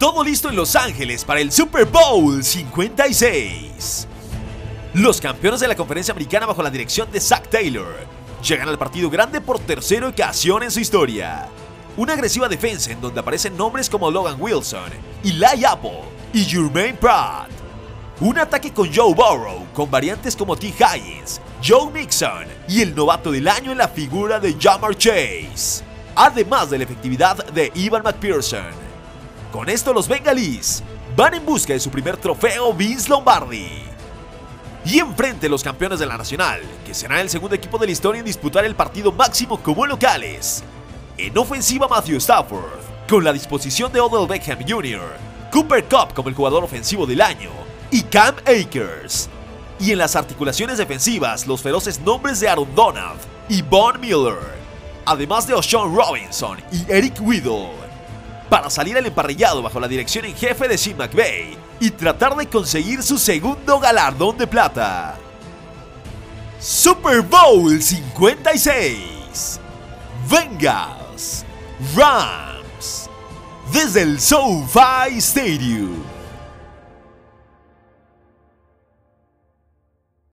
Todo listo en Los Ángeles para el Super Bowl 56. Los campeones de la conferencia americana bajo la dirección de Zach Taylor llegan al partido grande por tercera ocasión en su historia. Una agresiva defensa en donde aparecen nombres como Logan Wilson, Eli Apple y Jermaine Pratt. Un ataque con Joe Burrow, con variantes como T. Higgins, Joe Mixon y el novato del año en la figura de Jamar Chase. Además de la efectividad de Ivan McPherson. Con esto los bengalíes van en busca de su primer trofeo Vince Lombardi. Y enfrente los campeones de la Nacional, que será el segundo equipo de la historia en disputar el partido máximo como locales. En ofensiva Matthew Stafford, con la disposición de Odell Beckham Jr., Cooper Cup como el jugador ofensivo del año y Cam Akers. Y en las articulaciones defensivas, los feroces nombres de Aaron Donald y Von Miller, además de O'Shawn Robinson y Eric Weddle, para salir al emparrillado bajo la dirección en jefe de Jim McVay y tratar de conseguir su segundo galardón de plata. Super Bowl 56 Bengals Rams desde el SoFi Stadium.